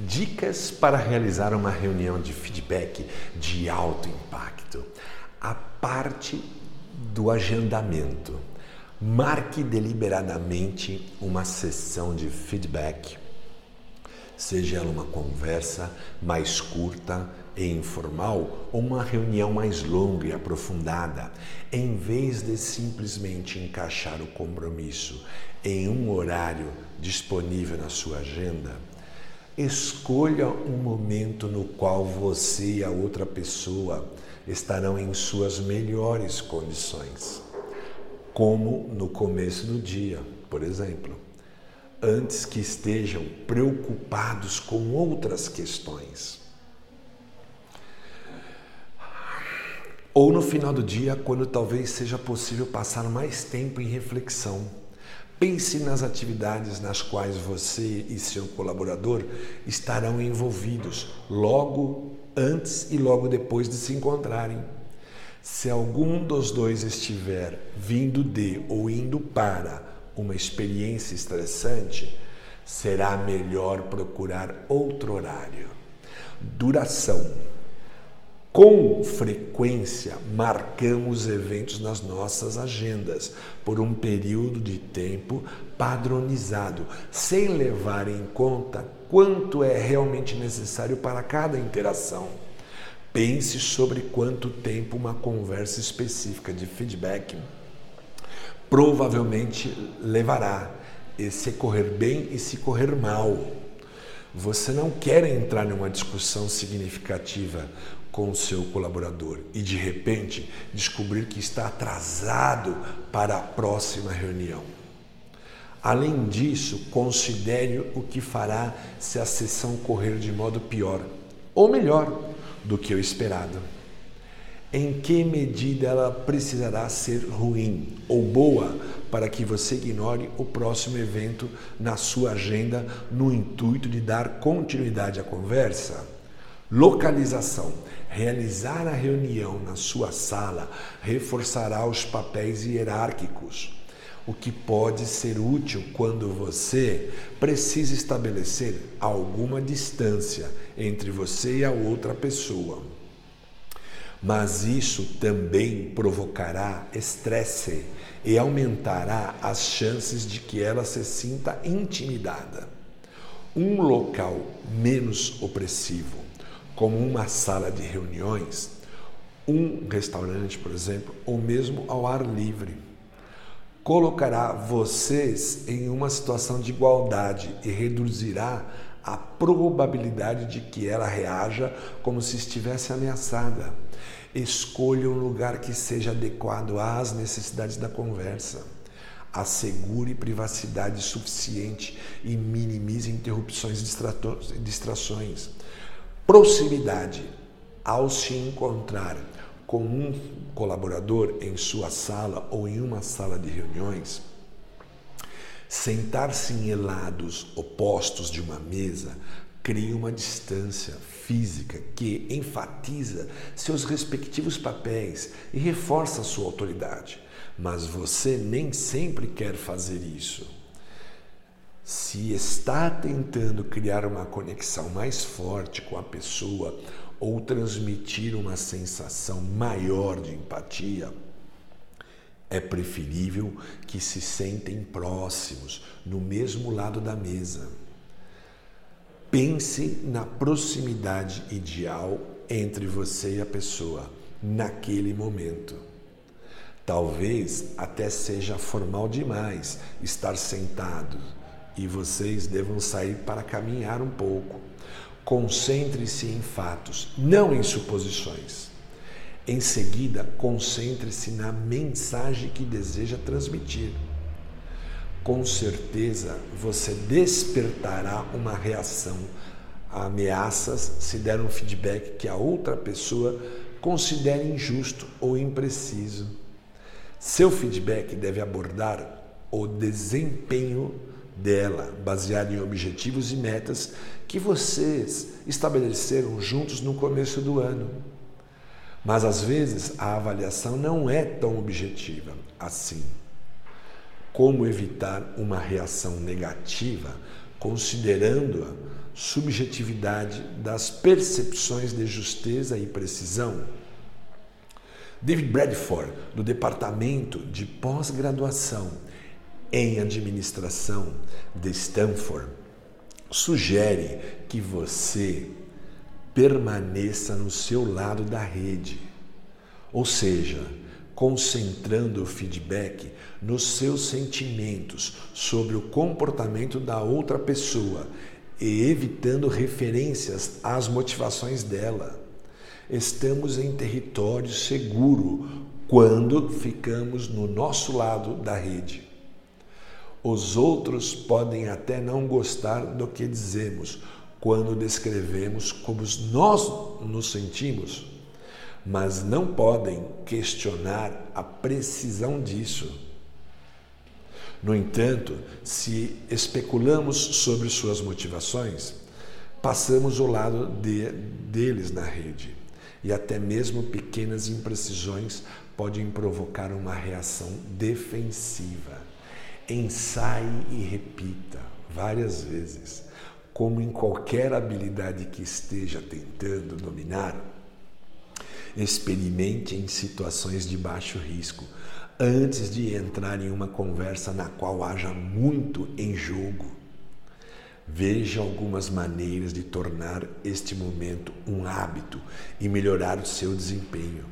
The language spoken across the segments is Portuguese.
Dicas para realizar uma reunião de feedback de alto impacto. A parte do agendamento. Marque deliberadamente uma sessão de feedback, seja ela uma conversa mais curta e informal ou uma reunião mais longa e aprofundada, em vez de simplesmente encaixar o compromisso em um horário disponível na sua agenda. Escolha um momento no qual você e a outra pessoa estarão em suas melhores condições como no começo do dia, por exemplo, antes que estejam preocupados com outras questões. Ou no final do dia, quando talvez seja possível passar mais tempo em reflexão. Pense nas atividades nas quais você e seu colaborador estarão envolvidos logo antes e logo depois de se encontrarem. Se algum dos dois estiver vindo de ou indo para uma experiência estressante, será melhor procurar outro horário. Duração. Com frequência, marcamos eventos nas nossas agendas por um período de tempo padronizado, sem levar em conta quanto é realmente necessário para cada interação. Pense sobre quanto tempo uma conversa específica de feedback provavelmente levará, e se correr bem e se correr mal. Você não quer entrar numa discussão significativa com o seu colaborador e de repente descobrir que está atrasado para a próxima reunião. Além disso, considere o que fará se a sessão correr de modo pior ou melhor do que o esperado. Em que medida ela precisará ser ruim ou boa para que você ignore o próximo evento na sua agenda no intuito de dar continuidade à conversa? Localização. Realizar a reunião na sua sala reforçará os papéis hierárquicos o que pode ser útil quando você precisa estabelecer alguma distância entre você e a outra pessoa. Mas isso também provocará estresse e aumentará as chances de que ela se sinta intimidada. Um local menos opressivo, como uma sala de reuniões, um restaurante, por exemplo, ou mesmo ao ar livre colocará vocês em uma situação de igualdade e reduzirá a probabilidade de que ela reaja como se estivesse ameaçada. Escolha um lugar que seja adequado às necessidades da conversa. Assegure privacidade suficiente e minimize interrupções e distrações. Proximidade. Ao se encontrar com um colaborador em sua sala ou em uma sala de reuniões, sentar-se em lados opostos de uma mesa cria uma distância física que enfatiza seus respectivos papéis e reforça sua autoridade. Mas você nem sempre quer fazer isso. Se está tentando criar uma conexão mais forte com a pessoa ou transmitir uma sensação maior de empatia, é preferível que se sentem próximos, no mesmo lado da mesa. Pense na proximidade ideal entre você e a pessoa naquele momento. Talvez até seja formal demais estar sentados e vocês devam sair para caminhar um pouco Concentre-se em fatos, não em suposições. Em seguida, concentre-se na mensagem que deseja transmitir. Com certeza, você despertará uma reação a ameaças se der um feedback que a outra pessoa considere injusto ou impreciso. Seu feedback deve abordar o desempenho dela, baseado em objetivos e metas que vocês estabeleceram juntos no começo do ano. Mas às vezes a avaliação não é tão objetiva assim. Como evitar uma reação negativa considerando-a subjetividade das percepções de justeza e precisão. David Bradford, do Departamento de Pós-Graduação em Administração de Stanford, sugere que você permaneça no seu lado da rede, ou seja, concentrando o feedback nos seus sentimentos sobre o comportamento da outra pessoa e evitando referências às motivações dela. Estamos em território seguro quando ficamos no nosso lado da rede. Os outros podem até não gostar do que dizemos quando descrevemos como nós nos sentimos mas não podem questionar a precisão disso. No entanto, se especulamos sobre suas motivações, passamos ao lado de, deles na rede e até mesmo pequenas imprecisões podem provocar uma reação defensiva. Ensaie e repita várias vezes. Como em qualquer habilidade que esteja tentando dominar, Experimente em situações de baixo risco, antes de entrar em uma conversa na qual haja muito em jogo. Veja algumas maneiras de tornar este momento um hábito e melhorar o seu desempenho.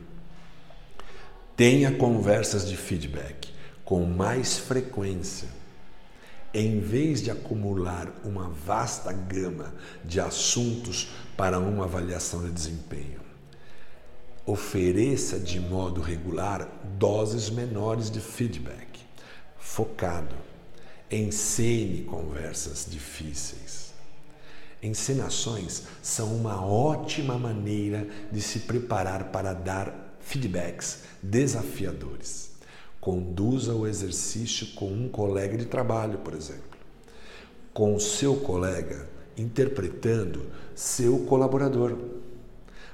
Tenha conversas de feedback com mais frequência. Em vez de acumular uma vasta gama de assuntos para uma avaliação de desempenho, ofereça de modo regular doses menores de feedback, focado. Ensine conversas difíceis. Encenações são uma ótima maneira de se preparar para dar feedbacks desafiadores. Conduza o exercício com um colega de trabalho, por exemplo. Com o seu colega interpretando seu colaborador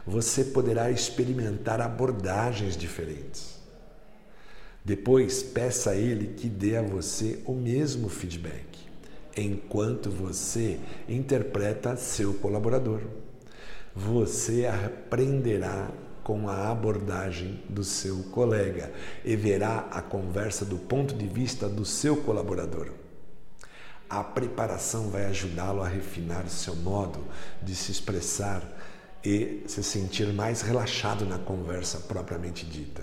você poderá experimentar abordagens diferentes. Depois, peça a ele que dê a você o mesmo feedback, enquanto você interpreta seu colaborador. Você aprenderá com a abordagem do seu colega e verá a conversa do ponto de vista do seu colaborador. A preparação vai ajudá-lo a refinar seu modo de se expressar e se sentir mais relaxado na conversa propriamente dita.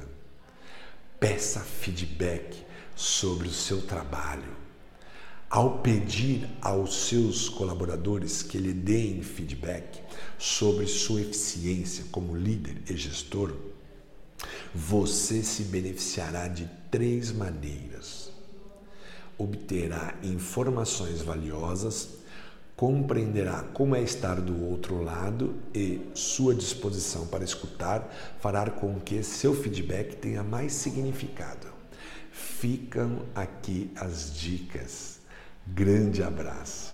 Peça feedback sobre o seu trabalho. Ao pedir aos seus colaboradores que lhe deem feedback sobre sua eficiência como líder e gestor, você se beneficiará de três maneiras. Obterá informações valiosas compreenderá como é estar do outro lado e sua disposição para escutar fará com que seu feedback tenha mais significado. Ficam aqui as dicas. Grande abraço.